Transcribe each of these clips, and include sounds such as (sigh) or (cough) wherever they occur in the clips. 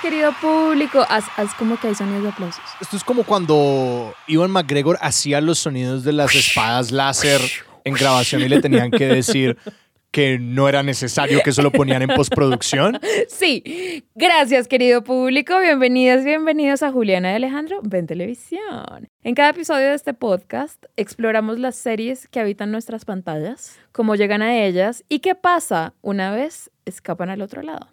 Querido público. Haz, haz como que hay sonidos de aplausos. Esto es como cuando Ivan McGregor hacía los sonidos de las espadas láser en grabación y le tenían que decir que no era necesario que eso lo ponían en postproducción. Sí, gracias, querido público. Bienvenidas, bienvenidos a Juliana y Alejandro Ven Televisión. En cada episodio de este podcast exploramos las series que habitan nuestras pantallas, cómo llegan a ellas y qué pasa una vez escapan al otro lado.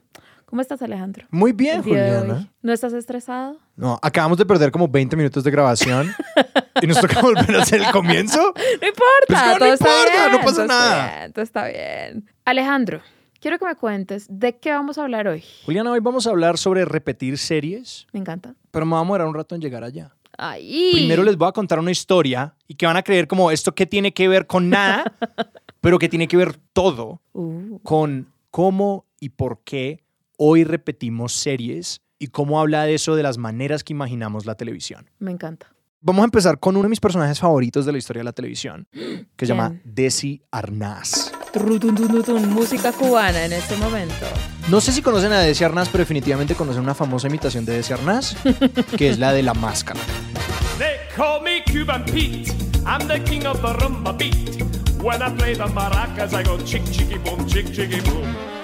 ¿Cómo estás, Alejandro? Muy bien? Juliana. ¿No estás estresado? No, acabamos de perder como 20 minutos de grabación y nos toca (laughs) volver a hacer el comienzo. (laughs) No importa, Pues no todo está importa, bien, no pasa todo está nada. bien, todo está bien. Alejandro, quiero que me cuentes de qué vamos a hablar hoy. Juliana, hoy vamos a hablar sobre repetir series, Me encanta. pero me va a demorar un rato en llegar allá. Ay. Primero les voy a contar una historia y que van a creer como esto que tiene que ver con nada, (laughs) pero que tiene que ver todo Uh, con cómo y por qué hoy repetimos series y cómo habla de eso de las maneras que imaginamos la televisión. me encanta. Vamos a empezar con uno de mis personajes favoritos de la historia de la televisión, que se llama. Desi Arnaz. Música cubana en este momento. No sé si conocen a Desi Arnaz, pero definitivamente conocen una famosa imitación de Desi Arnaz, que es la de la máscara. They call me Cuban Pete. I'm the king of the rumba beat. When I play the maracas, I go chick chicky boom, chick chicky boom.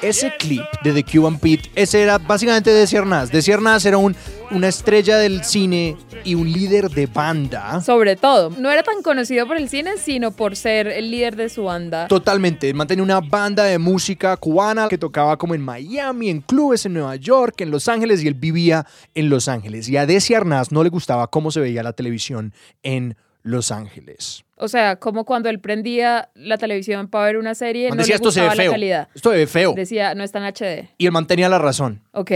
Ese clip de The Cuban Pete, ese era básicamente Desi Arnaz. Desi Arnaz era un, una estrella del cine y un líder de banda. Sobre todo, no era tan conocido por el cine, sino por ser el líder de su banda. Totalmente, él mantenía una banda de música cubana que tocaba como en Miami, en clubes en Nueva York, en Los Ángeles y él vivía en Los Ángeles. Y a Desi Arnaz no le gustaba cómo se veía la televisión en Los Ángeles. O sea, como cuando él prendía la televisión para ver una serie, Man no decía le esto se ve la feo. calidad. Esto se ve feo. Decía, no está en HD. Y él mantenía la razón. Ok.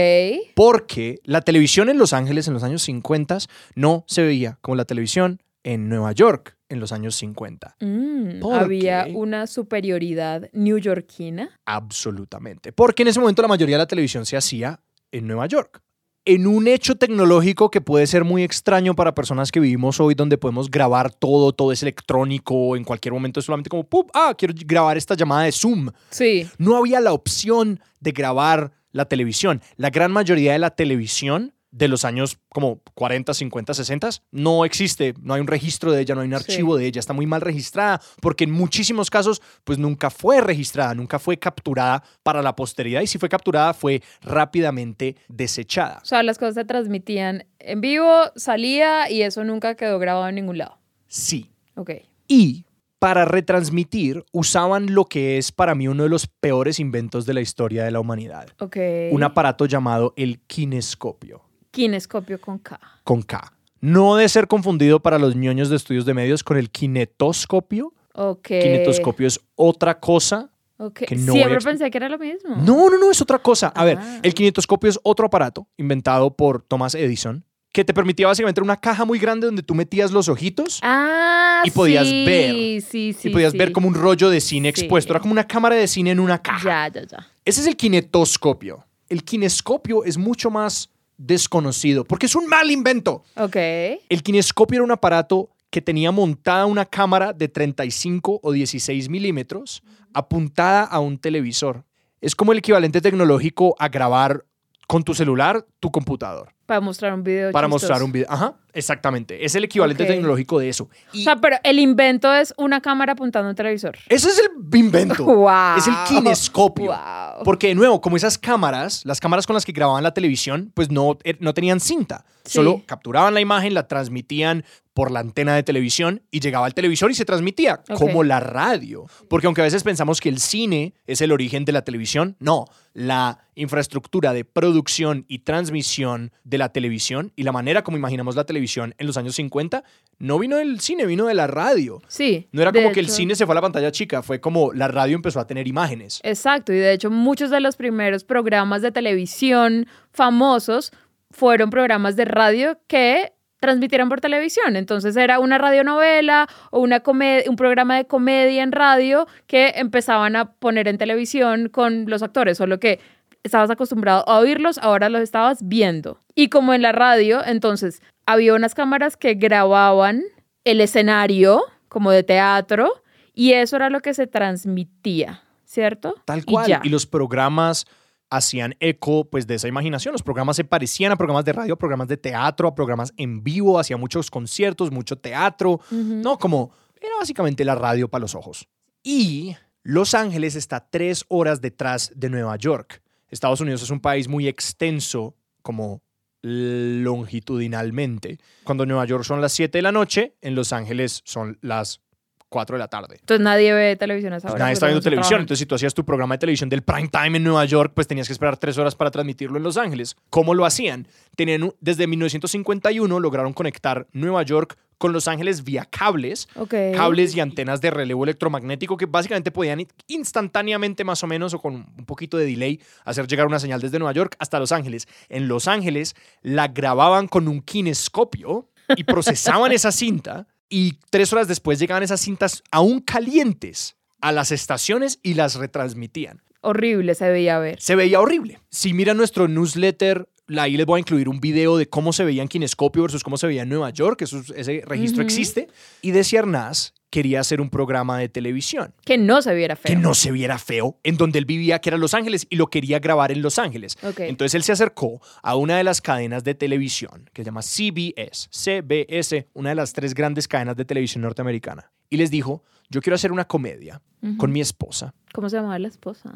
Porque la televisión en Los Ángeles en los años 50 no se veía como la televisión en Nueva York en los años 50. Mm, ¿Por había qué? una superioridad neoyorquina. Absolutamente. Porque en ese momento la mayoría de la televisión se hacía en Nueva York. En un hecho tecnológico que puede ser muy extraño para personas que vivimos hoy, donde podemos grabar todo, todo es electrónico, en cualquier momento es solamente como, ¡pup! ah, quiero grabar esta llamada de Zoom. Sí. No había la opción de grabar la televisión. La gran mayoría de la televisión de los años como 40, 50, 60 no existe, no hay un registro de ella, no hay un Sí. archivo de ella, está muy mal registrada, porque en muchísimos casos pues nunca fue registrada, nunca fue capturada para la posteridad y si fue capturada fue rápidamente desechada. O sea, las cosas se transmitían en vivo, salía y eso nunca quedó grabado en ningún lado. Sí. Ok. Y para retransmitir usaban lo que es para mí uno de los peores inventos de la historia de la humanidad, Ok. un aparato llamado el kinescopio. Kinescopio con K. con K. No de ser confundido para los ñoños de estudios de medios con el kinetoscopio. Ok. Kinetoscopio es otra cosa. Que no Siempre pensé que era lo mismo. No, no, no, es otra cosa. A ver, Ah. el kinetoscopio es otro aparato inventado por Thomas Edison que te permitía básicamente una caja muy grande donde tú metías los ojitos Ah, Y podías sí, ver. Sí, sí. y podías ver como un rollo de cine expuesto. Era como una cámara de cine en una caja. Ya, ya, ya. Ese es el kinetoscopio. El kinescopio es mucho más desconocido porque es un mal invento. Ok. El kinescopio era un aparato que tenía montada una cámara de 35 o 16 milímetros apuntada a un televisor. Es como el equivalente tecnológico a grabar con tu celular tu computador Para mostrar un video. para chistoso. mostrar un video. Ajá, exactamente. Es el equivalente tecnológico de eso. O sea, pero el invento es una cámara apuntando a un televisor. ese es el invento. Wow. (laughs) Es el kinescopio. Wow. Porque, de nuevo, como esas cámaras, las cámaras con las que grababan la televisión, pues no, eh, no tenían cinta. Sí. Solo capturaban la imagen, la transmitían por la antena de televisión y llegaba al televisor y se transmitía, como la radio. Porque aunque a veces pensamos que el cine es el origen de la televisión, no. La infraestructura de producción y transmisión de la televisión y la manera como imaginamos la televisión en los años 50 no vino del cine, vino de la radio. Sí. No era como que el cine se fue a la pantalla chica, fue como la radio empezó a tener imágenes. Exacto, y de hecho muchos de los primeros programas de televisión famosos fueron programas de radio que transmitieron por televisión. Entonces era una radionovela o una un programa de comedia en radio que empezaban a poner en televisión con los actores, solo que estabas acostumbrado a oírlos, ahora los estabas viendo. Y como en la radio, entonces había unas cámaras que grababan el escenario como de teatro y eso era lo que se transmitía, ¿cierto? Tal Y cual. ya. Y, los programas hacían eco pues de esa imaginación. Los programas se parecían a programas de radio, a programas de teatro, a programas en vivo, hacía muchos conciertos, mucho teatro. No, como era básicamente la radio para los ojos. Y Los Ángeles está tres horas detrás de Nueva York. Estados Unidos es un país muy extenso como longitudinalmente. Cuando en Nueva York son las 7 de la noche, en Los Ángeles son las 4 de la tarde. Entonces nadie ve televisión a esa Pues hora. nadie porque está viendo televisión. Entonces, si tú hacías tu programa de televisión del prime time en Nueva York, pues tenías que esperar tres horas para transmitirlo en Los Ángeles. ¿Cómo lo hacían? Tenían, desde 1951 lograron conectar Nueva York con Los Ángeles vía cables, cables y antenas de relevo electromagnético que básicamente podían in- instantáneamente más o menos o con un poquito de delay hacer llegar una señal desde Nueva York hasta Los Ángeles. En Los Ángeles la grababan con un kinescopio y procesaban esa cinta y tres horas después llegaban esas cintas aún calientes a las estaciones y las retransmitían. Horrible se veía ver. Se veía horrible. Si miran nuestro newsletter, ahí les voy a incluir un video de cómo se veía en Kinescopio versus cómo se veía en Nueva York. Eso es- ese registro existe. Y Desi Arnaz quería hacer un programa de televisión Que no se viera feo. que no se viera feo, en donde él vivía, que era Los Ángeles, y lo quería grabar en Los Ángeles. Entonces él se acercó a una de las cadenas de televisión que se llama CBS, CBS, una de las tres grandes cadenas de televisión norteamericana, y les dijo, yo quiero hacer una comedia con mi esposa, ¿Cómo se llamaba la esposa?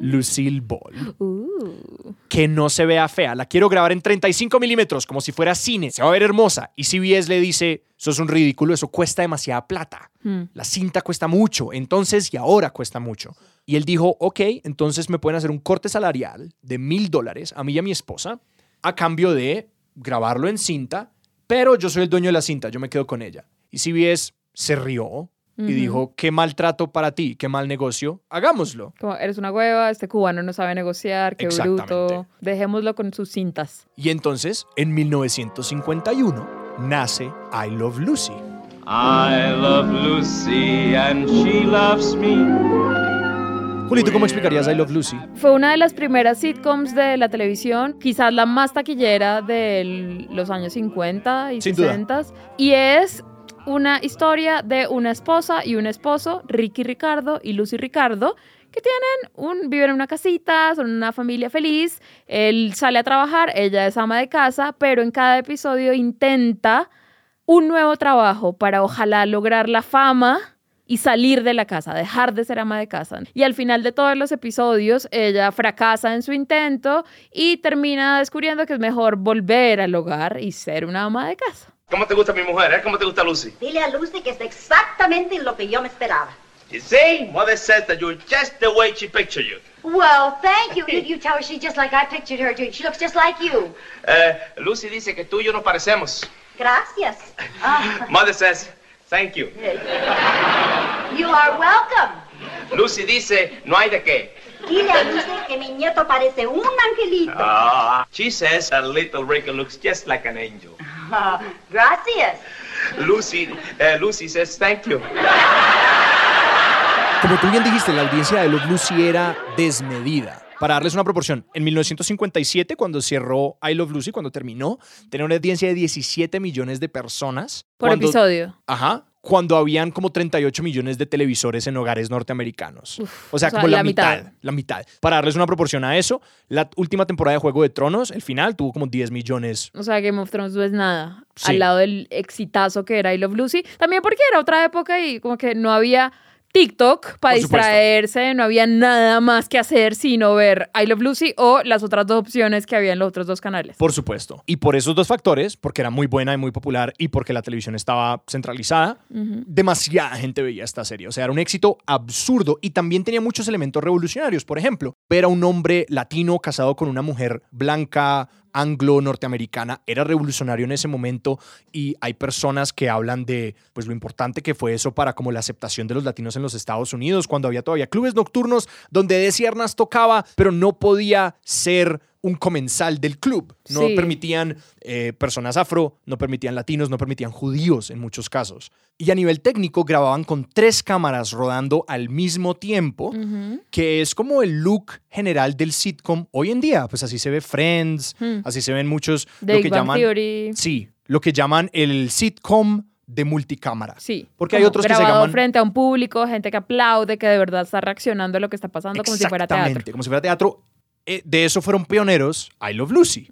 Lucille Ball, Uh. que no se vea fea, la quiero grabar en 35 milímetros, como si fuera cine, se va a ver hermosa. Y CBS le dice, eso es un ridículo, eso cuesta demasiada plata. Hmm. La cinta cuesta mucho, entonces y ahora cuesta mucho. Y él dijo, ok, entonces me pueden hacer un corte salarial de mil dólares a mí y a mi esposa a cambio de grabarlo en cinta, pero yo soy el dueño de la cinta, yo me quedo con ella. Y CBS se rió y Ujú. dijo, qué mal trato para ti, qué mal negocio, hagámoslo. Como, eres una hueva, este cubano no sabe negociar, qué bruto. Dejémoslo con sus cintas. Y entonces, en 1951, nace I Love Lucy. I love Lucy and she loves me. Julito, ¿cómo explicarías I Love Lucy? Fue una de las primeras sitcoms de la televisión, quizás la más taquillera de los años 50 y Sin duda. 60. Y es una historia de una esposa y un esposo, Ricky Ricardo y Lucy Ricardo, que tienen un, viven en una casita, son una familia feliz. Él sale a trabajar, ella es ama de casa, pero en cada episodio intenta un nuevo trabajo para ojalá lograr la fama y salir de la casa, dejar de ser ama de casa. Y al final de todos los episodios, ella fracasa en su intento y termina descubriendo que es mejor volver al hogar y ser una ama de casa. ¿Cómo te gusta mi mujer, eh? ¿Cómo te gusta Lucy? Dile a Lucy que es exactamente lo que yo me esperaba. You see? Mother says that you're just the way she pictured you. Well, thank you. (laughs) You, you tell her she's just like I pictured her. too. She looks just like you. Eh, Lucy dice que tú y yo nos parecemos. Gracias. (laughs) Ah, Mother says, thank you. you are welcome. Lucy dice, no hay de qué. Dile a Lucy que mi nieto parece un angelito. Ah, she says that little Ricky looks just like an angel. Ah, gracias. Lucy, eh, Lucy says, thank you. Como tú bien dijiste, la audiencia de Love Lucy era desmedida. Para darles una proporción, en 1957, cuando cerró I Love Lucy, cuando terminó, tenía una audiencia de 17 millones de personas. Por Cuando- episodio. Ajá. Cuando habían como 38 millones de televisores en hogares norteamericanos. o sea, o sea, como la, la mitad, mitad. La mitad. Para darles una proporción a eso, la última temporada de Juego de Tronos, el final, tuvo como 10 millones. O sea, Game of Thrones no es nada Sí. al lado del exitazo que era I Love Lucy. También porque era otra época y como que no había TikTok para distraerse, no había nada más que hacer sino ver I Love Lucy o las otras dos opciones que había en los otros dos canales. Por supuesto. Y por esos dos factores, porque era muy buena y muy popular y porque la televisión estaba centralizada, demasiada gente veía esta serie. O sea, era un éxito absurdo y también tenía muchos elementos revolucionarios. Por ejemplo, ver a un hombre latino casado con una mujer blanca anglo-norteamericana era revolucionario en ese momento y hay personas que hablan de pues lo importante que fue eso para como la aceptación de los latinos en los Estados Unidos, cuando había todavía clubes nocturnos donde Desi Arnaz tocaba, pero no podía ser un comensal del club. No Sí. permitían eh, personas afro, no permitían latinos, no permitían judíos en muchos casos. Y a nivel técnico grababan con tres cámaras rodando al mismo tiempo, que es como el look general del sitcom hoy en día. Pues así se ve Friends, Hmm. así se ven muchos, The lo Big que Bang llaman... Theory. Sí, lo que llaman el sitcom de multicámara. Sí. Porque hay otros que se grabado llaman- frente a un público, gente que aplaude, que de verdad está reaccionando a lo que está pasando como si fuera Exactamente, teatro. como si fuera teatro. Eh, de eso fueron pioneros I Love Lucy.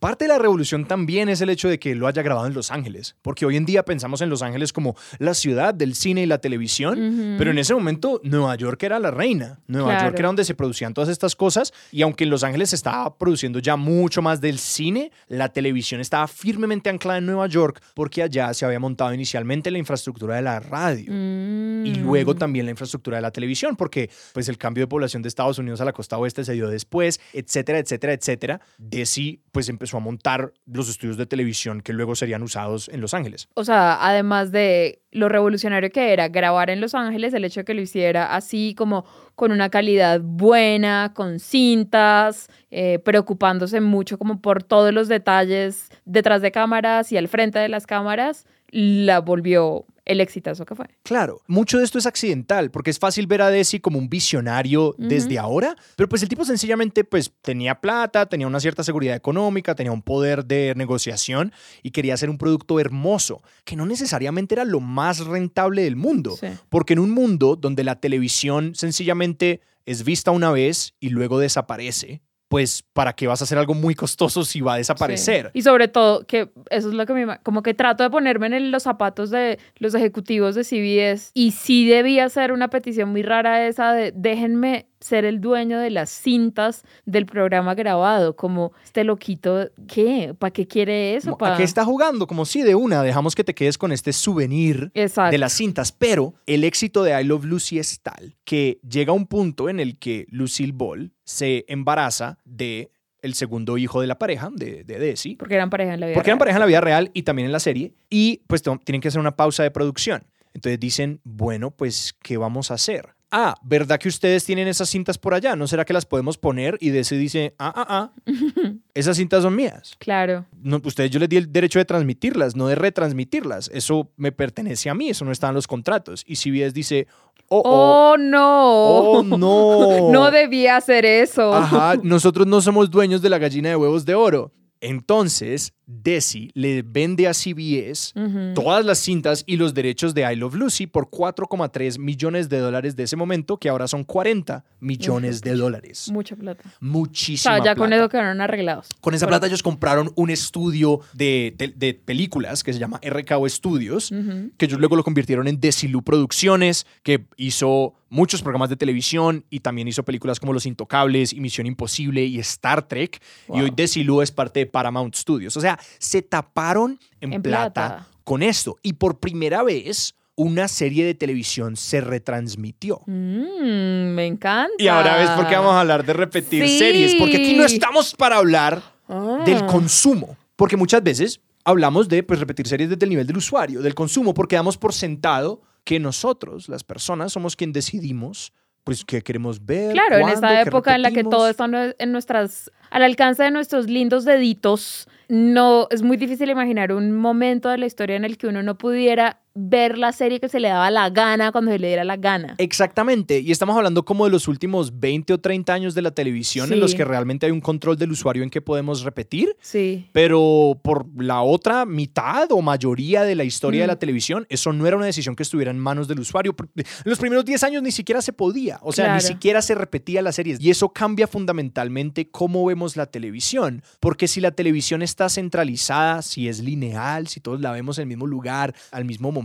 Parte de la revolución también es el hecho de que lo haya grabado en Los Ángeles, porque hoy en día pensamos en Los Ángeles como la ciudad del cine y la televisión, pero en ese momento Nueva York era la reina, Nueva Claro. York era donde se producían todas estas cosas, y aunque en Los Ángeles se estaba produciendo ya mucho más del cine, la televisión estaba firmemente anclada en Nueva York, porque allá se había montado inicialmente la infraestructura de la radio. Mm. Y luego también la infraestructura de la televisión, porque pues el cambio de población de Estados Unidos a la costa oeste se dio después, etcétera, etcétera, etcétera. Desi pues empezó a montar los estudios de televisión que luego serían usados en Los Ángeles. O sea, además de lo revolucionario que era grabar en Los Ángeles, el hecho de que lo hiciera así como con una calidad buena, con cintas, eh, preocupándose mucho como por todos los detalles detrás de cámaras y al frente de las cámaras, la volvió el exitazo que fue. Claro, mucho de esto es accidental, porque es fácil ver a Desi como un visionario desde ahora, pero pues el tipo sencillamente pues tenía plata, tenía una cierta seguridad económica, tenía un poder de negociación y quería hacer un producto hermoso, que no necesariamente era lo más rentable del mundo, Sí. porque en un mundo donde la televisión sencillamente es vista una vez y luego desaparece, pues ¿para qué vas a hacer algo muy costoso si va a desaparecer? Sí. Y sobre todo, que eso es lo que me... Como que trato de ponerme en el- los zapatos de los ejecutivos de CBS y sí debía ser una petición muy rara esa de déjenme ser el dueño de las cintas del programa grabado, como este loquito, ¿qué? ¿Para qué quiere eso? Como, ¿Pa- ¿A qué está jugando? Como si de una, dejamos que te quedes con este souvenir Exacto. de las cintas. Pero el éxito de I Love Lucy es tal que llega un punto en el que Lucille Ball se embaraza de el segundo hijo de la pareja, de, de Desi, Porque eran pareja en la vida porque eran real. pareja en la vida real y también en la serie, y pues tienen que hacer una pausa de producción. Entonces dicen, bueno, pues, ¿qué vamos a hacer? Ah, ¿verdad que ustedes tienen esas cintas por allá? ¿No será que las podemos poner? Y Desi dice, ah, ah, ah, (laughs) esas cintas son mías. Claro. No, ustedes yo les di el derecho de transmitirlas, no de retransmitirlas. Eso me pertenece a mí, eso no está en los contratos. Y CBS dice, oh, oh, ¡Oh, no! oh, no. (laughs) No debía hacer eso. Ajá, nosotros no somos dueños de la gallina de huevos de oro. Entonces, Desi le vende a CBS todas las cintas y los derechos de I Love Lucy por 4,3 millones de dólares de ese momento, que ahora son 40 millones de dólares. Mucha plata. O Muchísima sea, ya con eso quedaron arreglados. Con esa plata ellos compraron un estudio de, de películas que se llama RKO Studios, que ellos luego lo convirtieron en Desilu Producciones, que hizo muchos programas de televisión y también hizo películas como Los Intocables y Misión Imposible y Star Trek. Y hoy Desilu es parte de Paramount Studios. O sea, se taparon en, En plata, plata. con esto. Y por primera vez, una serie de televisión se retransmitió. Mm, me encanta. Y ahora ves por qué vamos a hablar de repetir Sí. series, porque aquí no estamos para hablar Ah. del consumo. Porque muchas veces hablamos de pues, repetir series desde el nivel del usuario, del consumo, porque damos por sentado que nosotros, las personas, somos quien decidimos pues qué queremos ver. Claro, en esta época en la que todo está en nuestras, al alcance de nuestros lindos deditos, no es muy difícil imaginar un momento de la historia en el que uno no pudiera ver la serie que se le daba la gana cuando se le diera la gana. Exactamente, y estamos hablando como de los últimos 20 o 30 años de la televisión en los que realmente hay un control del usuario en que podemos repetir, Sí. pero por la otra mitad o mayoría de la historia de Mm. la televisión, eso no era una decisión que estuviera en manos del usuario. En los primeros 10 años ni siquiera se podía, o sea, ni siquiera se repetía las series. Y eso cambia fundamentalmente cómo vemos la televisión, porque si la televisión está centralizada, si es lineal, si todos la vemos en el mismo lugar, al mismo momento,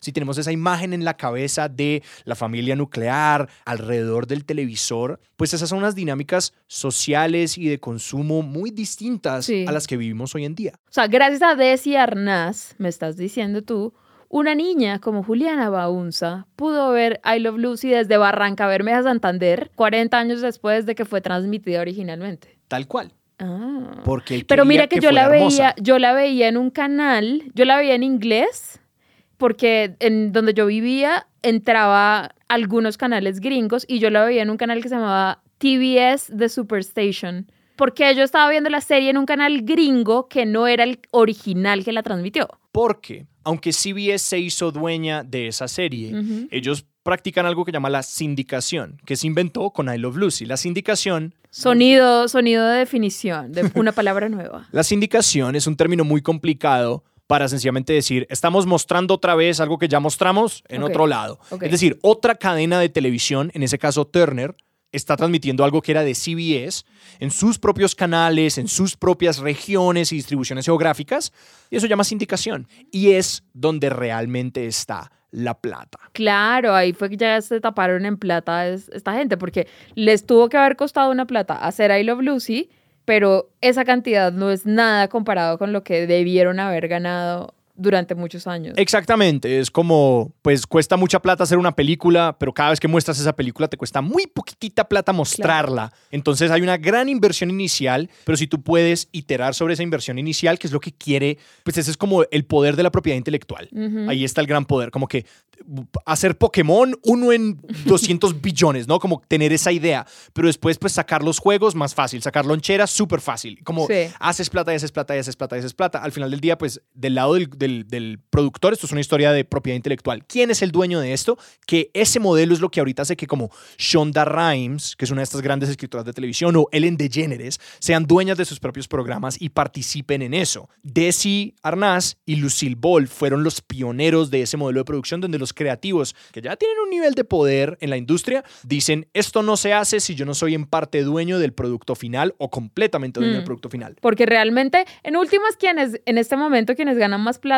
si tenemos esa imagen en la cabeza de la familia nuclear alrededor del televisor, pues esas son unas dinámicas sociales y de consumo muy distintas Sí. a las que vivimos hoy en día. O sea, gracias a Desi Arnaz, me estás diciendo tú, una niña como Juliana Baunza pudo ver I Love Lucy desde Barranca Bermeja, Santander, 40 años después de que fue transmitida originalmente. Tal cual. Ah. Porque Pero mira que, yo la hermosa. veía, yo la veía en un canal, yo la veía en inglés, porque en donde yo vivía entraba algunos canales gringos y yo la veía en un canal que se llamaba TBS The Superstation. Porque yo estaba viendo la serie en un canal gringo que no era el original que la transmitió. Porque, aunque CBS se hizo dueña de esa serie, ellos practican algo que llama la sindicación, que se inventó con I Love Lucy. La sindicación Sonido, sonido de definición, de una palabra (laughs) nueva. La sindicación es un término muy complicado para sencillamente decir, estamos mostrando otra vez algo que ya mostramos en otro lado. Es decir, otra cadena de televisión, en ese caso Turner, está transmitiendo algo que era de CBS en sus propios canales, en sus propias regiones y distribuciones geográficas, y eso llama sindicación. Y es donde realmente está la plata. Claro, ahí fue que ya se taparon en plata es- esta gente, porque les tuvo que haber costado una plata hacer I Love Lucy, pero esa cantidad no es nada comparado con lo que debieron haber ganado durante muchos años. Exactamente, es como, pues cuesta mucha plata hacer una película, pero cada vez que muestras esa película te cuesta muy poquitita plata mostrarla. Entonces hay una gran inversión inicial, pero si tú puedes iterar sobre esa inversión inicial, que es lo que quiere, pues ese es como el poder de la propiedad intelectual. Ahí está el gran poder, como que hacer Pokémon uno en (laughs) 200 billones, ¿no? Como tener esa idea, pero después pues sacar los juegos más fácil, sacar loncheras súper fácil, como Sí. haces plata y haces plata y haces plata haces plata. Al final del día, pues del lado del, del- del productor, esto es una historia de propiedad intelectual. ¿Quién es el dueño de esto? Que ese modelo es lo que ahorita hace que como Shonda Rhimes, que es una de estas grandes escritoras de televisión, o Ellen DeGeneres, sean dueñas de sus propios programas y participen en eso. Desi Arnaz y Lucille Ball fueron los pioneros de ese modelo de producción donde los creativos, que ya tienen un nivel de poder en la industria, dicen, esto no se hace si yo no soy en parte dueño del producto final o completamente dueño Mm. del producto final. Porque realmente, en últimas, quienes, en este momento, quienes ganan más plata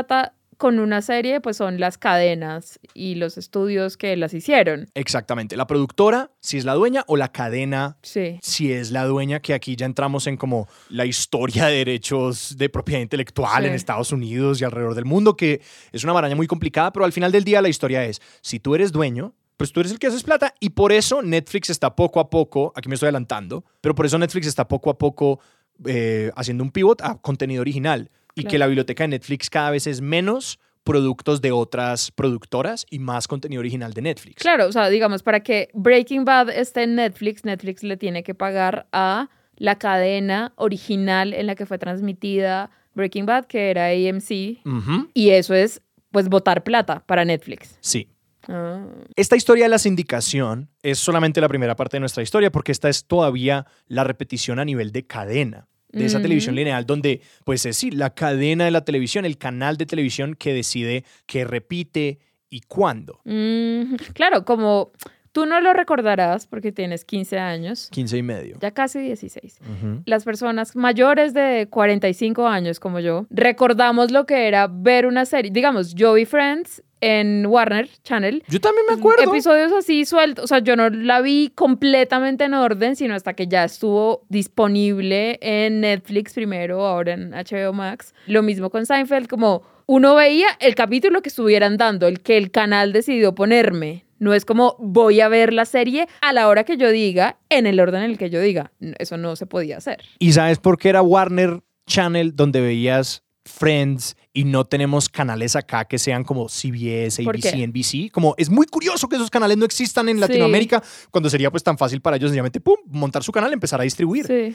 con una serie, pues son las cadenas y los estudios que las hicieron. Exactamente. La productora, si es la dueña, o la cadena, Sí. si es la dueña, que aquí ya entramos en como la historia de derechos de propiedad intelectual Sí. en Estados Unidos y alrededor del mundo, que es una maraña muy complicada, pero al final del día la historia es, si tú eres dueño, pues tú eres el que haces plata y por eso Netflix está poco a poco, aquí me estoy adelantando, pero por eso Netflix está poco a poco eh, haciendo un pivot a contenido original y Claro. que la biblioteca de Netflix cada vez es menos productos de otras productoras y más contenido original de Netflix. Claro, o sea, digamos, para que Breaking Bad esté en Netflix, Netflix le tiene que pagar a la cadena original en la que fue transmitida Breaking Bad, que era AMC, y eso es, pues, botar plata para Netflix. Sí. Ah, Esta historia de la sindicación es solamente la primera parte de nuestra historia porque esta es todavía la repetición a nivel de cadena de esa televisión lineal donde pues es sí, la cadena de la televisión, el canal de televisión que decide qué repite y cuándo. mm, claro, como tú no lo recordarás porque tienes 15 años, 15 y medio. ya casi 16. Ujú. Las personas mayores de 45 años como yo, recordamos lo que era ver una serie. Digamos, yo vi Friends en Warner Channel Yo también me acuerdo. Episodios así sueltos, o sea, yo no la vi completamente en orden, sino hasta que ya estuvo disponible en Netflix primero, ahora en HBO Max. Lo mismo con Seinfeld, como uno veía el capítulo que estuvieran dando, el que el canal decidió ponerme. No es como voy a ver la serie a la hora que yo diga, en el orden en el que yo diga. Eso no se podía hacer. ¿Y sabes por qué era Warner Channel donde veías Friends y no tenemos canales acá que sean como CBS, ¿Por ABC? NBC? Como es muy curioso que esos canales no existan en Sí. Latinoamérica cuando sería pues tan fácil para ellos sencillamente pum, montar su canal y empezar a distribuir. Sí.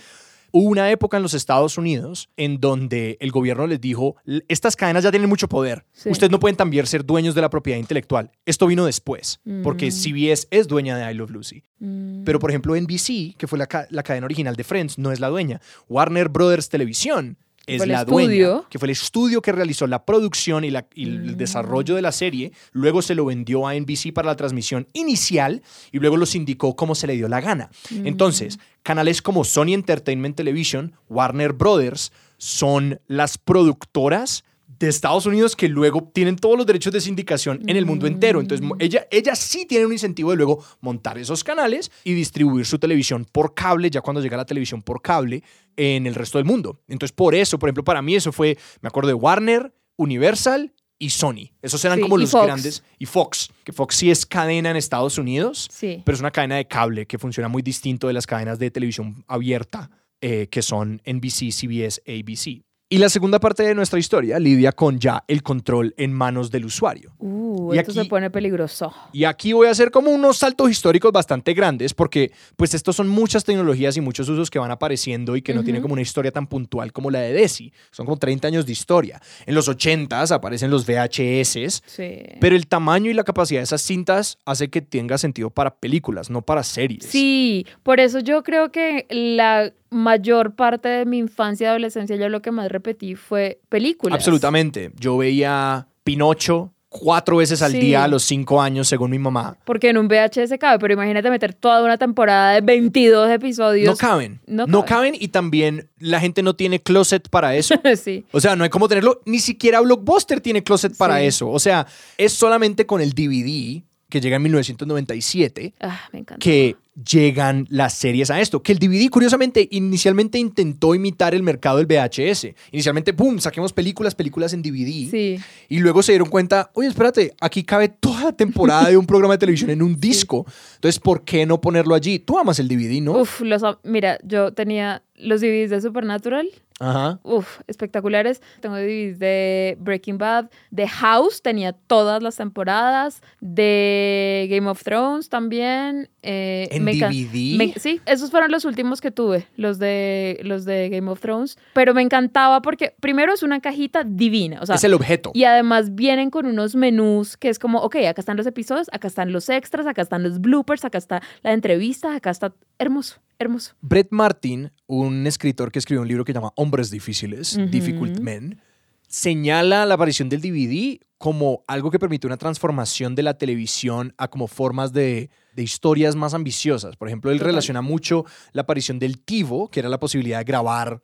Hubo una época en los Estados Unidos en donde el gobierno les dijo, "L- estas cadenas ya tienen mucho poder. Sí. Ustedes no pueden también ser dueños de la propiedad intelectual. Esto vino después, porque Mm. CBS es dueña de I Love Lucy. Mm. Pero, por ejemplo, NBC, que fue la, ca- la cadena original de Friends, no es la dueña. Warner Brothers Televisión es Fue la estudio. dueña, que fue el estudio que realizó la producción y, la- y el Mm. desarrollo de la serie. Luego se lo vendió a NBC para la transmisión inicial y luego lo sindicó como se le dio la gana. Mm. Entonces, canales como Sony Entertainment Television, Warner Brothers, son las productoras de Estados Unidos que luego tienen todos los derechos de sindicación en el mundo entero. Entonces, ella, ella sí tiene un incentivo de luego montar esos canales y distribuir su televisión por cable, ya cuando llega la televisión por cable en el resto del mundo. Entonces, por eso, por ejemplo, para mí eso fue, me acuerdo de Warner, Universal y Sony. Esos eran Sí, como los Fox. grandes. Y Fox, que Fox sí es cadena en Estados Unidos, Sí. pero es una cadena de cable que funciona muy distinto de las cadenas de televisión abierta eh, que son NBC, CBS, ABC. Y la segunda parte de nuestra historia lidia con ya el control en manos del usuario. Uh, Y esto se pone peligroso. Y aquí voy a hacer como unos saltos históricos bastante grandes porque pues estos son muchas tecnologías y muchos usos que van apareciendo y que no tienen como una historia tan puntual como la de Desi. Son como 30 años de historia. En los 80s aparecen los VHS, Sí. pero el tamaño y la capacidad de esas cintas hace que tenga sentido para películas, no para series. Sí, por eso yo creo que la mayor parte de mi infancia y adolescencia yo lo que más repetí fue películas. Absolutamente. Yo veía Pinocho cuatro veces al Sí. día a los cinco años, según mi mamá. Porque en un VHS cabe, pero imagínate meter toda una temporada de 22 episodios. No caben. No No, caben. caben y también la gente no tiene closet para eso. (laughs) sí. O sea, no hay como tenerlo, ni siquiera Blockbuster tiene closet para Sí. eso. O sea, es solamente con el DVD que llega en 1997 Ah, me encanta. que llegan las series a esto. Que el DVD, curiosamente, inicialmente intentó imitar el mercado del VHS. Inicialmente, ¡pum!, saquemos películas, películas en DVD. Sí. Y luego se dieron cuenta, oye, espérate, aquí cabe toda la temporada de un programa de televisión en un disco. Entonces, ¿por qué no ponerlo allí? Tú amas el DVD, ¿no? Uf, los, mira, yo tenía los DVDs de Supernatural. Ajá. Uf, espectaculares. Tengo DVDs de Breaking Bad, de House, tenía todas las temporadas, de Game of Thrones también. eh, ¿En me DVD? me- sí, esos fueron los últimos que tuve, los de, los de Game of Thrones. Pero me encantaba porque primero es una cajita divina. O sea, es el objeto. y además vienen con unos menús que es como, ok, acá están los episodios, acá están los extras, acá están los bloopers, acá está la entrevista, acá está hermoso, hermoso. Brett Martin, un escritor que escribió un libro que se llama Hombres Difíciles. Difficult Men, señala la aparición del DVD como algo que permite una transformación de la televisión a como formas de, de historias más ambiciosas. Por ejemplo, él Total. relaciona mucho la aparición del TiVo, que era la posibilidad de grabar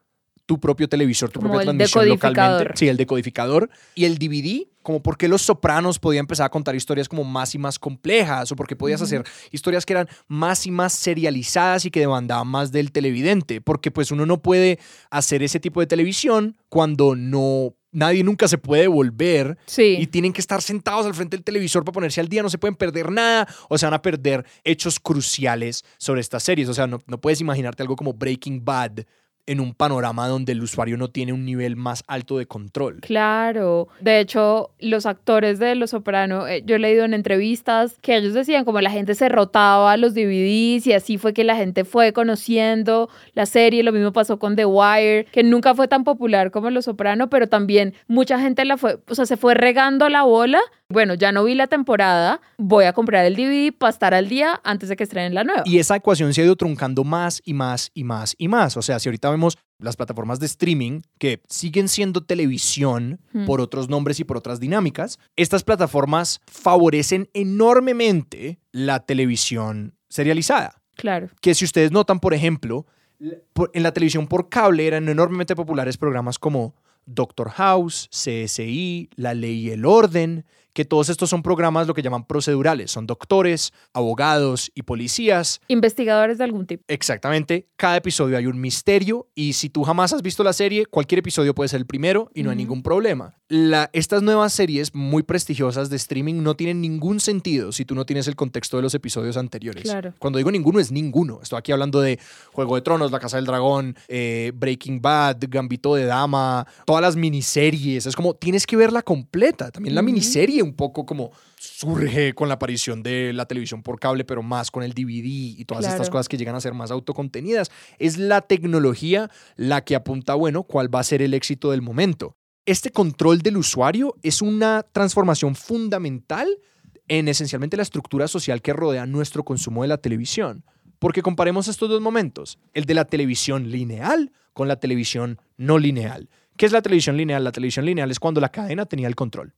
tu propio televisor, tu Como propia transmisión localmente. Sí, el decodificador. Y el DVD, como porque Los Sopranos podían empezar a contar historias como más y más complejas, o porque podías hacer historias que eran más y más serializadas y que demandaban más del televidente, porque pues uno no puede hacer ese tipo de televisión cuando no nadie nunca se puede volver Sí. y tienen que estar sentados al frente del televisor para ponerse al día, no se pueden perder nada, o se van a perder hechos cruciales sobre estas series, o sea, no, no puedes imaginarte algo como Breaking Bad en un panorama donde el usuario no tiene un nivel más alto de control. Claro, de hecho, los actores de Los Soprano, eh, yo he leído en entrevistas que ellos decían como la gente se rotaba los DVDs y así fue que la gente fue conociendo la serie, lo mismo pasó con The Wire, que nunca fue tan popular como Los Soprano, pero también mucha gente la fue, o sea, se fue regando la bola. Bueno, ya no vi la temporada, voy a comprar el DVD para estar al día antes de que estrenen la nueva. Y esa ecuación se ha ido truncando más y más y más y más. O sea, si ahorita vemos las plataformas de streaming que siguen siendo televisión Hmm. por otros nombres y por otras dinámicas, estas plataformas favorecen enormemente la televisión serializada. Claro. Que si ustedes notan, por ejemplo, en la televisión por cable eran enormemente populares programas como Doctor House, CSI, La Ley y el Orden, que todos estos son programas lo que llaman procedurales, son doctores, abogados y policías Investigadores de algún tipo. Exactamente, cada episodio hay un misterio y si tú jamás has visto la serie, cualquier episodio puede ser el primero y no hay Ujú. ningún problema. La, estas nuevas series muy prestigiosas de streaming no tienen ningún sentido si tú no tienes el contexto de los episodios anteriores. Claro. Cuando digo ninguno es ninguno. Estoy aquí hablando de Juego de Tronos, La Casa del Dragón, eh, Breaking Bad, Gambito de Dama, todas las miniseries. Es como tienes que verla completa. También la Ujú. miniserie un poco como surge con la aparición de la televisión por cable, pero más con el DVD y todas estas cosas que llegan a ser más autocontenidas. Es la tecnología la que apunta, bueno, cuál va a ser el éxito del momento. Este control del usuario es una transformación fundamental en esencialmente la estructura social que rodea nuestro consumo de la televisión. Porque comparemos estos dos momentos, el de la televisión lineal con la televisión no lineal. ¿Qué es la televisión lineal? La televisión lineal es cuando la cadena tenía el control.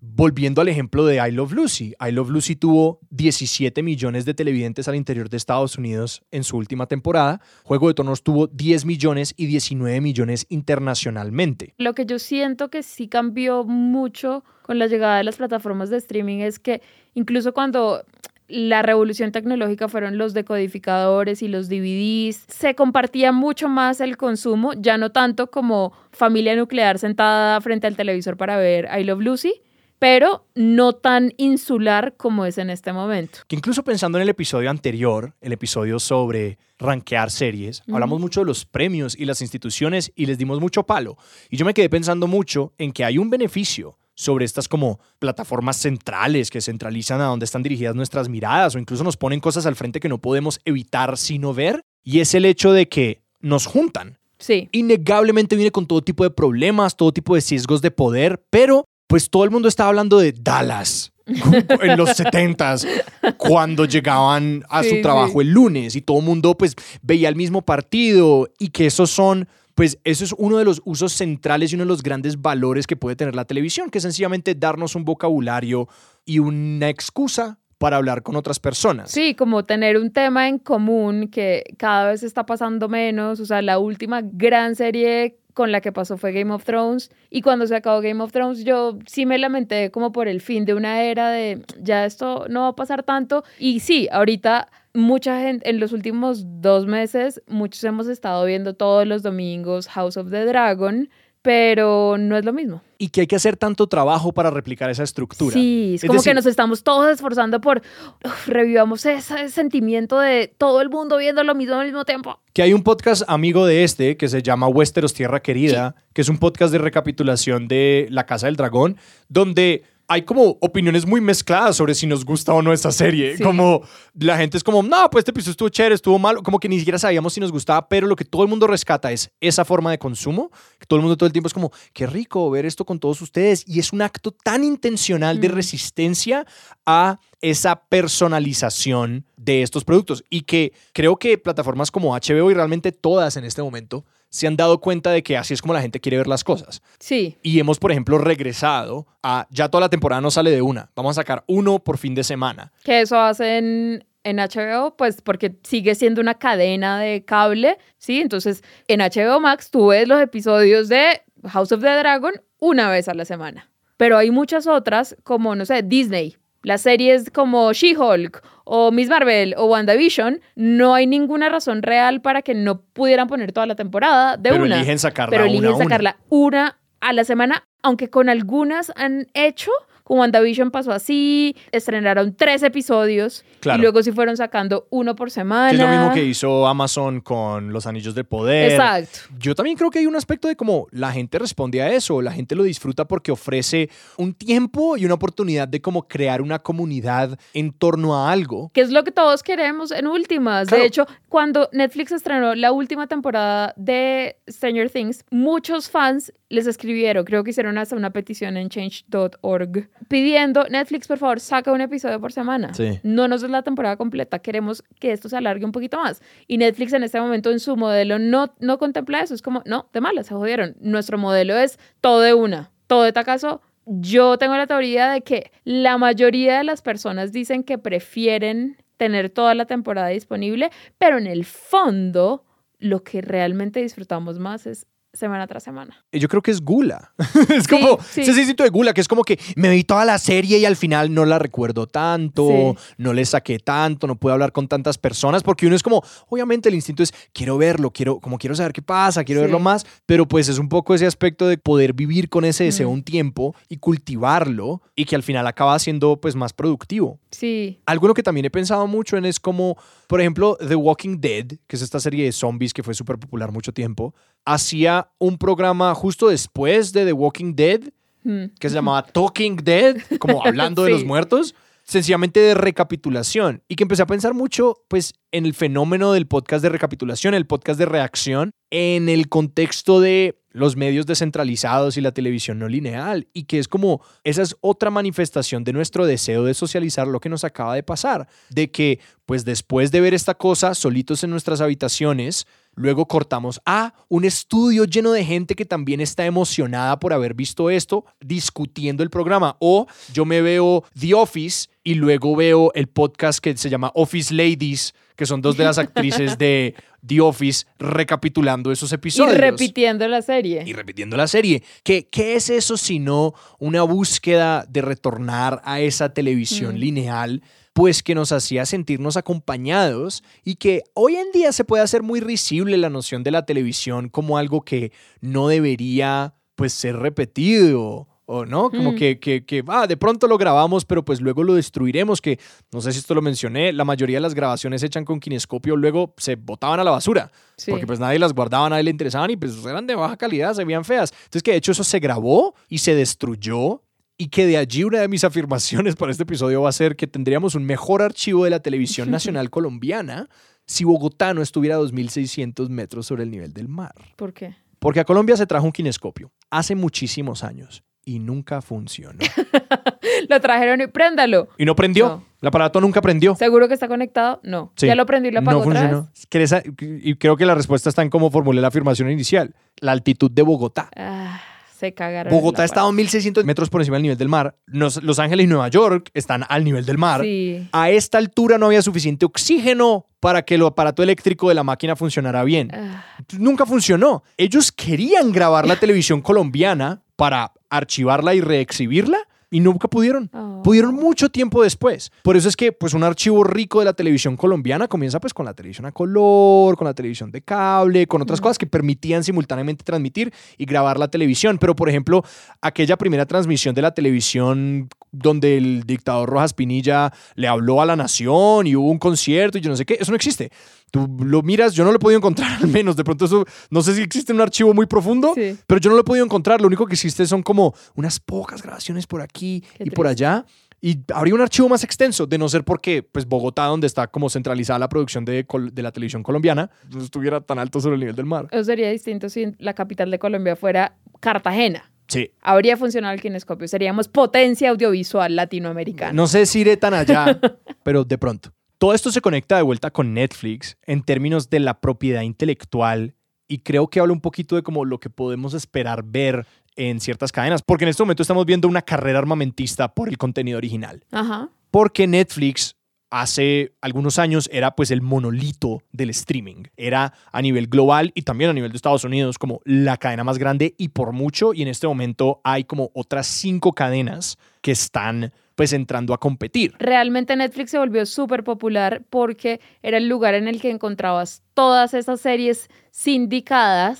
Volviendo al ejemplo de I Love Lucy. I Love Lucy tuvo 17 millones de televidentes al interior de Estados Unidos en su última temporada. Juego de Tronos tuvo 10 millones y 19 millones internacionalmente. Lo que yo siento que sí cambió mucho con la llegada de las plataformas de streaming es que incluso cuando la revolución tecnológica fueron los decodificadores y los DVDs, se compartía mucho más el consumo, ya no tanto como familia nuclear sentada frente al televisor para ver I Love Lucy, pero no tan insular como es en este momento. Que incluso pensando en el episodio anterior, el episodio sobre rankear series, hablamos mucho de los premios y las instituciones y les dimos mucho palo. Y yo me quedé pensando mucho en que hay un beneficio sobre estas como plataformas centrales que centralizan a dónde están dirigidas nuestras miradas o incluso nos ponen cosas al frente que no podemos evitar sino ver. Y es el hecho de que nos juntan. Sí. Innegablemente viene con todo tipo de problemas, todo tipo de sesgos de poder, pero pues todo el mundo estaba hablando de Dallas (laughs) en los 70s cuando llegaban a Sí, su trabajo sí. el lunes y todo el mundo pues veía el mismo partido y que esos son pues eso es uno de los usos centrales y uno de los grandes valores que puede tener la televisión, que es sencillamente darnos un vocabulario y una excusa para hablar con otras personas. Sí, como tener un tema en común que cada vez está pasando menos. O sea, la última gran serie con la que pasó fue Game of Thrones. Y cuando se acabó Game of Thrones, yo sí me lamenté como por el fin de una era de ya esto no va a pasar tanto. Y sí, ahorita mucha gente, en los últimos dos meses, muchos hemos estado viendo todos los domingos House of the Dragon, pero no es lo mismo. Y que hay que hacer tanto trabajo para replicar esa estructura. Sí, es, Es como decir- que nos estamos todos esforzando por uf, revivamos ese sentimiento de todo el mundo viendo lo mismo al mismo tiempo. Que hay un podcast amigo de este que se llama Westeros Tierra Querida, que es un podcast de recapitulación de La Casa del Dragón, donde hay como opiniones muy mezcladas sobre si nos gusta o no esta serie. Sí. Como la gente es como, no, pues este episodio estuvo chévere, estuvo malo, como que ni siquiera sabíamos si nos gustaba, pero lo que todo el mundo rescata es esa forma de consumo, que todo el mundo todo el tiempo es como, qué rico ver esto con todos ustedes, y es un acto tan intencional de Mm. resistencia a esa personalización de estos productos y que creo que plataformas como HBO y realmente todas en este momento se han dado cuenta de que así es como la gente quiere ver las cosas. Sí, Y hemos, por ejemplo, regresado a ya toda la temporada no sale de una. Vamos a sacar uno por fin de semana. que eso hacen en HBO, pues porque sigue siendo una cadena de cable, ¿sí? Entonces, en HBO Max tú ves los episodios de House of the Dragon una vez a la semana. Pero hay muchas otras, como, no sé, Disney. Las series como She-Hulk o Miss Marvel o WandaVision, no hay ninguna razón real para que no pudieran poner toda la temporada de Pero una. eligen sacarla pero eligen una. sacarla una a la semana, aunque con algunas han hecho, con WandaVision pasó así, estrenaron tres episodios Claro. y luego sí fueron sacando uno por semana. Que es lo mismo que hizo Amazon con los Anillos del Poder. Exacto. Yo también creo que hay un aspecto de como la gente responde a eso, la gente lo disfruta porque ofrece un tiempo y una oportunidad de como crear una comunidad en torno a algo. Que es lo que todos queremos en últimas. Claro. De hecho, cuando Netflix estrenó la última temporada de Stranger Things, muchos fans les escribieron, creo que hicieron hasta una petición en change.org, pidiendo, Netflix, por favor, saca un episodio por semana. Sí. No nos des la temporada completa, queremos que esto se alargue un poquito más. Y Netflix en este momento en su modelo no, no contempla eso. Es como, no, de malas, se jodieron. Nuestro modelo es todo de una, todo de tacazo. Yo tengo la teoría de que la mayoría de las personas dicen que prefieren tener toda la temporada disponible, pero en el fondo lo que realmente disfrutamos más es semana tras semana. Yo creo que es gula. (laughs) es Sí, como sí. ese sentimiento de gula, que es como que me vi toda la serie y al final no la recuerdo tanto, Sí. no le saqué tanto, no puedo hablar con tantas personas, porque uno es como, obviamente el instinto es, quiero verlo, quiero, como quiero saber qué pasa, quiero verlo más, pero pues es un poco ese aspecto de poder vivir con ese deseo Mm. un tiempo y cultivarlo y que al final acaba siendo pues más productivo. Sí, Algo lo que también he pensado mucho en es como, por ejemplo, The Walking Dead, que es esta serie de zombies que fue súper popular mucho tiempo, hacía un programa justo después de The Walking Dead Mm. que se llamaba Talking Dead, como (laughs) hablando de los muertos, sencillamente de recapitulación. Y que empecé a pensar mucho, pues, en el fenómeno del podcast de recapitulación, el podcast de reacción, en el contexto de los medios descentralizados y la televisión no lineal. Y que es como, esa es otra manifestación de nuestro deseo de socializar lo que nos acaba de pasar. De que, pues, después de ver esta cosa solitos en nuestras habitaciones, Luego cortamos a un estudio lleno de gente que también está emocionada por haber visto esto, discutiendo el programa. O yo me veo The Office y luego veo el podcast que se llama Office Ladies, que son dos de las actrices de The Office recapitulando esos y episodios. repitiendo la serie. Y repitiendo la serie. ¿Qué, ¿Qué es eso sino una búsqueda de retornar a esa televisión Mm. lineal? Pues que nos hacía sentirnos acompañados y que hoy en día se puede hacer muy risible la noción de la televisión como algo que no debería pues ser repetido o no, como que, que, que, ah, de pronto lo grabamos, pero pues luego lo destruiremos, que no sé si esto lo mencioné, la mayoría de las grabaciones hechas con kinescopio luego se botaban a la basura, Sí. porque pues nadie las guardaba, nadie le interesaban y pues eran de baja calidad, se veían feas. Entonces que de hecho eso se grabó y se destruyó y que de allí una de mis (laughs) afirmaciones para este episodio va a ser que tendríamos un mejor archivo de la televisión (laughs) nacional colombiana si Bogotá no estuviera a 2.600 metros sobre el nivel del mar. ¿Por qué? Porque a Colombia se trajo un kinescopio hace muchísimos años y nunca funcionó. (laughs) Lo trajeron y préndalo. Y no prendió. No. El aparato nunca prendió. ¿Seguro que está conectado? No. Sí. ¿Ya lo prendí y lo apagó no otra funcionó. vez? ¿Quieres sa- Y creo que la respuesta está en cómo formulé la afirmación inicial. La altitud de Bogotá. Ah, se cagaron. Bogotá está a 1.600 metros por encima del nivel del mar. Nos- Los Ángeles y Nueva York están al nivel del mar. Sí. A esta altura no había suficiente oxígeno para que el aparato eléctrico de la máquina funcionara bien. Ah, Nunca funcionó. Ellos querían grabar la televisión colombiana para archivarla y reexhibirla y nunca pudieron. Oh. Pudieron mucho tiempo después. Por eso es que pues un archivo rico de la televisión colombiana comienza pues con la televisión a color, con la televisión de cable, con otras cosas que permitían simultáneamente transmitir y grabar la televisión. Pero por ejemplo, aquella primera transmisión de la televisión donde el dictador Rojas Pinilla le habló a la nación y hubo un concierto y yo no sé qué, eso no existe. Tú lo miras, yo no lo he podido encontrar (laughs) al menos, de pronto eso, no sé si existe un archivo muy profundo, Sí. pero yo no lo he podido encontrar, lo único que existe son como unas pocas grabaciones por aquí Qué y por allá. Y habría un archivo más extenso, de no ser porque pues, Bogotá, donde está como centralizada la producción de, de la televisión colombiana, no estuviera tan alto sobre el nivel del mar. Eso sería distinto si la capital de Colombia fuera Cartagena. Sí. Habría funcionado el kinescopio. Seríamos potencia audiovisual latinoamericana. No sé si iré tan allá, (laughs) pero de pronto. Todo esto se conecta de vuelta con Netflix en términos de la propiedad intelectual y creo que habla un poquito de como lo que podemos esperar ver en ciertas cadenas, porque en este momento estamos viendo una carrera armamentista por el contenido original. Ajá. Porque Netflix hace algunos años era pues el monolito del streaming. Era a nivel global y también a nivel de Estados Unidos como la cadena más grande y por mucho. Y en este momento hay como otras cinco cadenas que están pues entrando a competir. Realmente Netflix se volvió súper popular porque era el lugar en el que encontrabas todas esas series sindicadas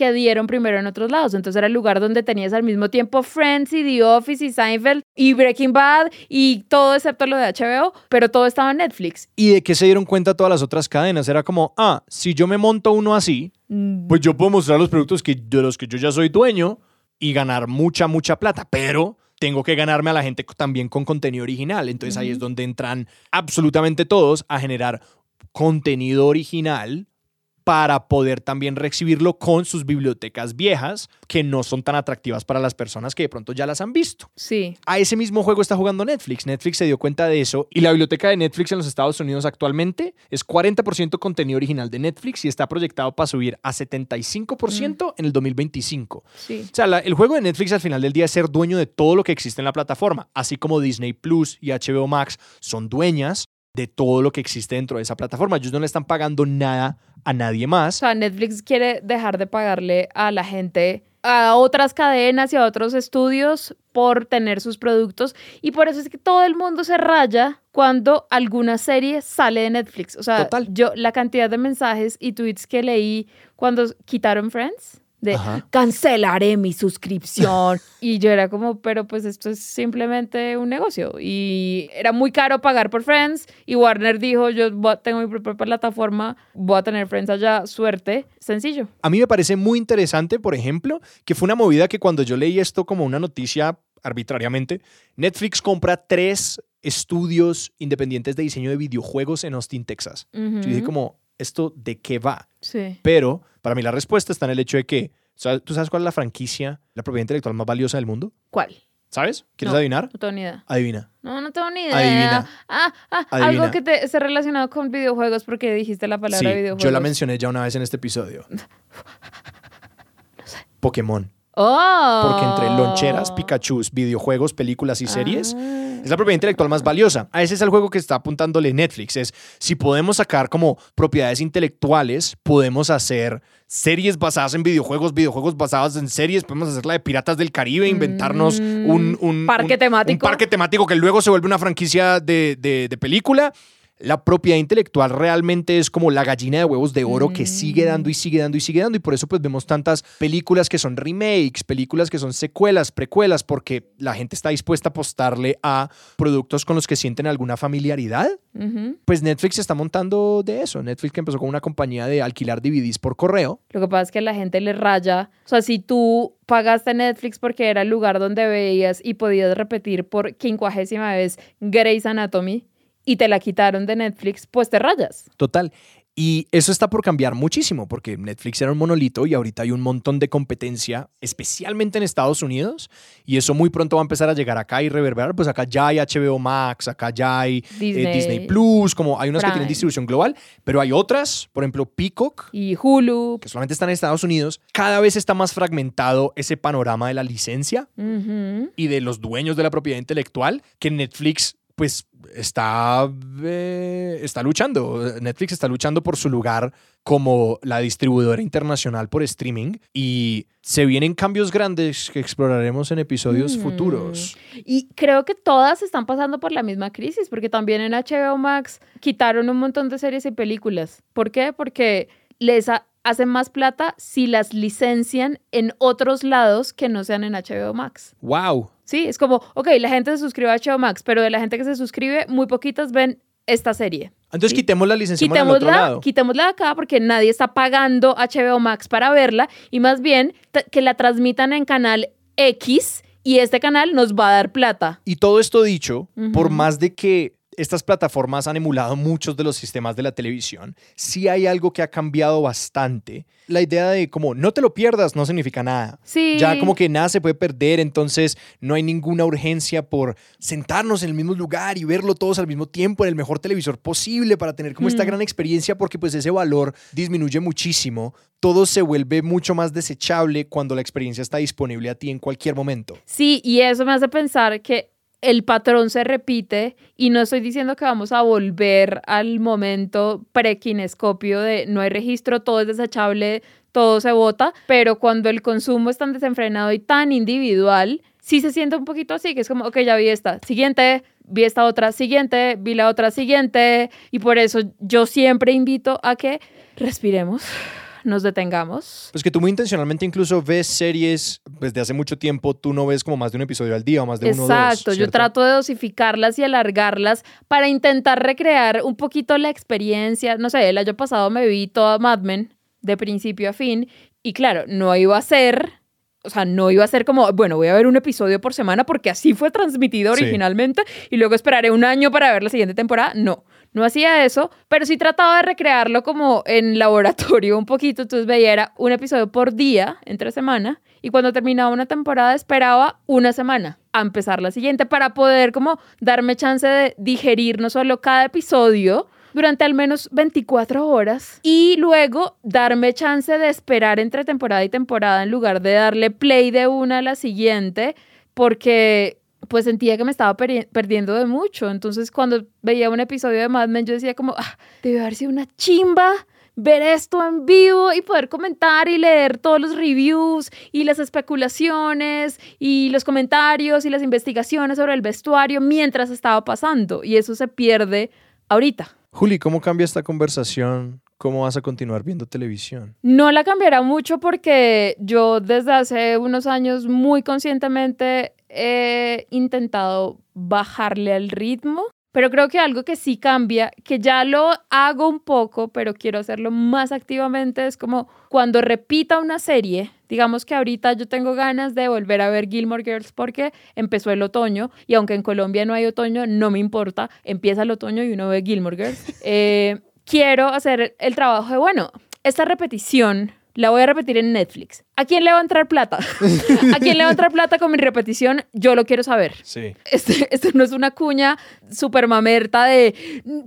que dieron primero en otros lados. Entonces era el lugar donde tenías al mismo tiempo Friends y The Office y Seinfeld y Breaking Bad y todo excepto lo de HBO, pero todo estaba en Netflix. ¿Y de qué se dieron cuenta todas las otras cadenas? Era como, ah, si yo me monto uno así, pues yo puedo mostrar los productos que, de los que yo ya soy dueño y ganar mucha, mucha plata, pero tengo que ganarme a la gente también con contenido original. Entonces ahí es donde entran absolutamente todos a generar contenido original para poder también reexhibirlo con sus bibliotecas viejas que no son tan atractivas para las personas que de pronto ya las han visto Sí. a ese mismo juego está jugando Netflix. Netflix se dio cuenta de eso y la biblioteca de Netflix en los Estados Unidos actualmente es 40% contenido original de Netflix y está proyectado para subir a 75% en el 2025. Sí. O sea, la- el juego de Netflix al final del día es ser dueño de todo lo que existe en la plataforma, así como Disney Plus y HBO Max son dueñas de todo lo que existe dentro de esa plataforma. Ellos no le están pagando nada a nadie O más. sea, Netflix quiere dejar de pagarle a la gente, a otras cadenas y a otros estudios por tener sus productos. Y por eso es que todo el mundo se raya cuando alguna serie sale de Netflix. O sea, Total. yo la cantidad de mensajes y tweets que leí cuando quitaron Friends. De Ajá. cancelaré mi suscripción. (laughs) y yo era como, pero pues esto es simplemente un negocio. Y era muy caro pagar por Friends. Y Warner dijo, yo voy a- tengo mi propia plataforma, voy a tener Friends allá, suerte. Sencillo. A mí me parece muy interesante, por ejemplo, que fue una movida que cuando yo leí esto como una noticia arbitrariamente, Netflix compra tres estudios independientes de diseño de videojuegos en Austin, Texas. Yo dije como, ¿esto de qué va? Sí. Pero para mí la respuesta está en el hecho de que, ¿sabes- ¿tú sabes cuál es la franquicia, la propiedad intelectual más valiosa del mundo? ¿Cuál? ¿Sabes? ¿Quieres No. adivinar? No tengo ni idea. Adivina. No, no tengo ni idea. Adivina. Ah, ah, Adivina. algo que te, esté relacionado con videojuegos porque dijiste la palabra Sí, videojuegos. yo la mencioné ya una vez en este episodio. (laughs) Pokémon. Oh. Porque entre loncheras, Pikachu, videojuegos, películas y series, Ah. es la propiedad intelectual más valiosa. A ese es el juego que está apuntándole Netflix. Es si podemos sacar como propiedades intelectuales, podemos hacer series basadas en videojuegos, videojuegos basados en series, podemos hacer la de Piratas del Caribe, inventarnos un, un- Mm. Parque un- temático. Un parque temático que luego se vuelve una franquicia de, de- de película. La propiedad intelectual realmente es como la gallina de huevos de oro que sigue dando y sigue dando y sigue dando y por eso pues vemos tantas películas que son remakes, películas que son secuelas, precuelas, porque la gente está dispuesta a apostarle a productos con los que sienten alguna familiaridad. Pues Netflix se está montando de eso. Netflix que empezó con una compañía de alquilar DVDs por correo. Lo que pasa es que la gente le raya. O sea, si tú pagaste Netflix porque era el lugar donde veías y podías repetir por quincuagésima vez Grey's Anatomy y te la quitaron de Netflix, pues te rayas. Total. Y eso está por cambiar muchísimo, porque Netflix era un monolito y ahorita hay un montón de competencia, especialmente en Estados Unidos, y eso muy pronto va a empezar a llegar acá y reverberar. Pues acá ya hay HBO Max, acá ya hay eh, Disney. Disney, Plus, como hay unas que tienen distribución global, pero hay otras, por ejemplo Peacock, Y Hulu. que solamente están en Estados Unidos. Cada vez está más fragmentado ese panorama de la licencia y de los dueños de la propiedad intelectual que Netflix pues está, eh, está luchando. Netflix está luchando por su lugar como la distribuidora internacional por streaming y se vienen cambios grandes que exploraremos en episodios Mm. futuros. Y creo que todas están pasando por la misma crisis, porque también en HBO Max quitaron un montón de series y películas. ¿Por qué? Porque les ha- hacen más plata si las licencian en otros lados que no sean en HBO Max. ¡Wow! Sí, es como, ok, la gente se suscribe a HBO Max, pero de la gente que se suscribe, muy poquitas ven esta serie. Entonces Sí. quitemos la licencia al otro Quitémosla, lado. quitémosla de acá porque nadie está pagando HBO Max para verla y más bien que la transmitan en canal X y este canal nos va a dar plata. Y todo esto dicho, por más de que estas plataformas han emulado muchos de los sistemas de la televisión, sí hay algo que ha cambiado bastante. La idea de como no te lo pierdas no significa nada. Sí. Ya como que nada se puede perder, entonces no hay ninguna urgencia por sentarnos en el mismo lugar y verlo todos al mismo tiempo en el mejor televisor posible para tener como esta Mm. gran experiencia porque pues ese valor disminuye muchísimo. Todo se vuelve mucho más desechable cuando la experiencia está disponible a ti en cualquier momento. Sí, y eso me hace pensar que el patrón se repite y no estoy diciendo que vamos a volver al momento prequinescopio de no hay registro, todo es desechable, todo se vota, pero cuando el consumo es tan desenfrenado y tan individual, sí se siente un poquito así, que es como, ok, ya vi esta, siguiente, vi esta otra, siguiente, vi la otra, siguiente, y por eso yo siempre invito a que respiremos, nos detengamos. Pues que tú muy intencionalmente incluso ves series desde hace mucho tiempo, tú no ves como más de un episodio al día o más de uno o dos. Exacto, yo trato de dosificarlas y alargarlas para intentar recrear un poquito la experiencia. No sé, el año pasado me vi toda Mad Men de principio a fin y claro, no iba a ser, o sea, no iba a ser como, bueno, voy a ver un episodio por semana porque así fue transmitido Sí. originalmente y luego esperaré un año para ver la siguiente temporada. No, no hacía eso, pero sí trataba de recrearlo como en laboratorio un poquito. Entonces veía era un episodio por día, entre semana, y cuando terminaba una temporada esperaba una semana a empezar la siguiente para poder como darme chance de digerir no solo cada episodio, durante al menos 24 horas y luego darme chance de esperar entre temporada y temporada en lugar de darle play de una a la siguiente porque pues sentía que me estaba perdiendo de mucho. Entonces cuando veía un episodio de Mad Men yo decía como, ah, debe haber sido una chimba ver esto en vivo y poder comentar y leer todos los reviews y las especulaciones y los comentarios y las investigaciones sobre el vestuario mientras estaba pasando. Y eso se pierde ahorita. Juli, ¿cómo cambia esta conversación? ¿Cómo vas a continuar viendo televisión? No la cambiará mucho porque yo desde hace unos años muy conscientemente he intentado bajarle al ritmo, pero creo que algo que sí cambia, que ya lo hago un poco, pero quiero hacerlo más activamente, es como cuando repita una serie, digamos que ahorita yo tengo ganas de volver a ver Gilmore Girls porque empezó el otoño y aunque en Colombia no hay otoño, no me importa, empieza el otoño y uno ve Gilmore Girls. (laughs) Eh, quiero hacer el trabajo de, bueno, esta repetición la voy a repetir en Netflix. ¿A quién le va a entrar plata? (laughs) ¿A quién le va a entrar plata con mi repetición? Yo lo quiero saber. Sí. Este- esto no es una cuña super mamerta de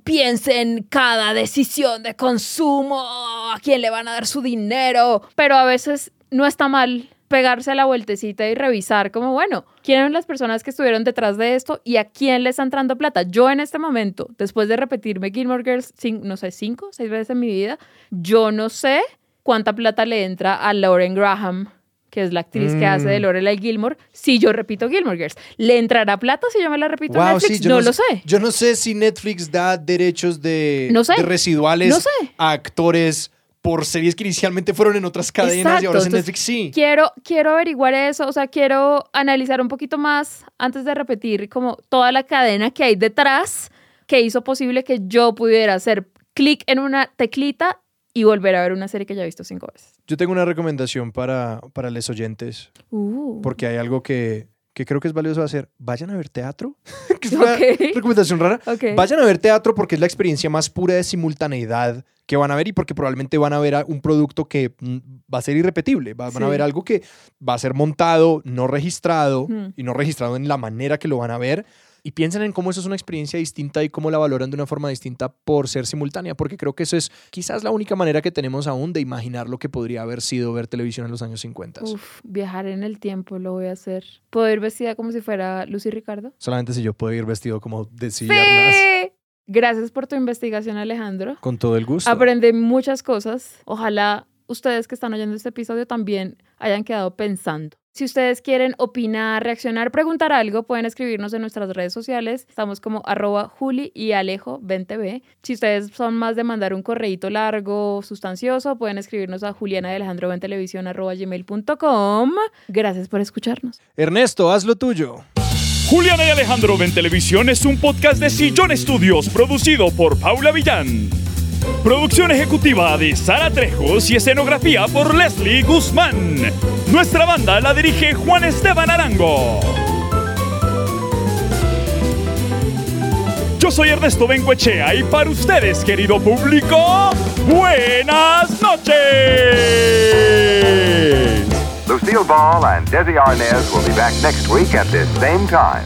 piensen cada decisión de consumo, a quién le van a dar su dinero, pero a veces no está mal pegarse la vueltecita y revisar como, bueno, quiénes son las personas que estuvieron detrás de esto y a quién le está entrando plata. Yo en este momento, después de repetirme Gilmore Girls, cin- no sé, cinco, seis veces en mi vida, yo no sé cuánta plata le entra a Lauren Graham, que es la actriz que hace de Mm. Lorelai Gilmore, si yo repito Gilmore Girls. ¿Le entrará plata si yo me la repito en Wow, Netflix? sí, yo no, no, lo sé. Yo no sé si Netflix da derechos de, No sé. de residuales No sé. a actores por series que inicialmente fueron en otras cadenas y Exacto, ahora es en entonces, Netflix. Sí. Quiero, quiero averiguar eso, o sea, quiero analizar un poquito más antes de repetir como toda la cadena que hay detrás que hizo posible que yo pudiera hacer clic en una teclita y volver a ver una serie que ya he visto cinco veces. Yo tengo una recomendación para, para los oyentes, Uh. porque hay algo que, que creo que es valioso hacer. Vayan a ver teatro. (laughs) que es una Ok. recomendación rara. Vayan a ver teatro porque es la experiencia más pura de simultaneidad que van a ver y porque probablemente van a ver un producto que mm, va a ser irrepetible. Va- Van a ver algo que va a ser montado, no registrado y no registrado en la manera que lo van a ver. Y piensen en cómo eso es una experiencia distinta y cómo la valoran de una forma distinta por ser simultánea, porque creo que eso es quizás la única manera que tenemos aún de imaginar lo que podría haber sido ver televisión en los años 50. Uf, viajar en el tiempo lo voy a hacer. ¿Puedo ir vestida como si fuera Lucy Ricardo? Solamente si yo puedo ir vestido como de Ciarnas. Sí. Gracias por tu investigación, Alejandro. Con todo el gusto. Aprendí muchas cosas. Ojalá ustedes que están oyendo este episodio también hayan quedado pensando. Si ustedes quieren opinar, reaccionar, preguntar algo, pueden escribirnos en nuestras redes sociales. Estamos como arroba Juli y Alejo 20B. Si ustedes son más de mandar un correíto largo, sustancioso, pueden escribirnos a Juliana de Alejandro en televisión arroba gmail.com. Gracias por escucharnos. Ernesto, haz lo tuyo. Juliana y Alejandro ven televisión es un podcast de Sillón Studios producido por Paula Villán. Producción ejecutiva de Sara Trejos y escenografía por Leslie Guzmán. Nuestra banda la dirige Juan Esteban Arango. Yo soy Ernesto Benguechea y para ustedes, querido público, buenas noches. Lucille Ball and Desi Arnaz will be back next week at this same time.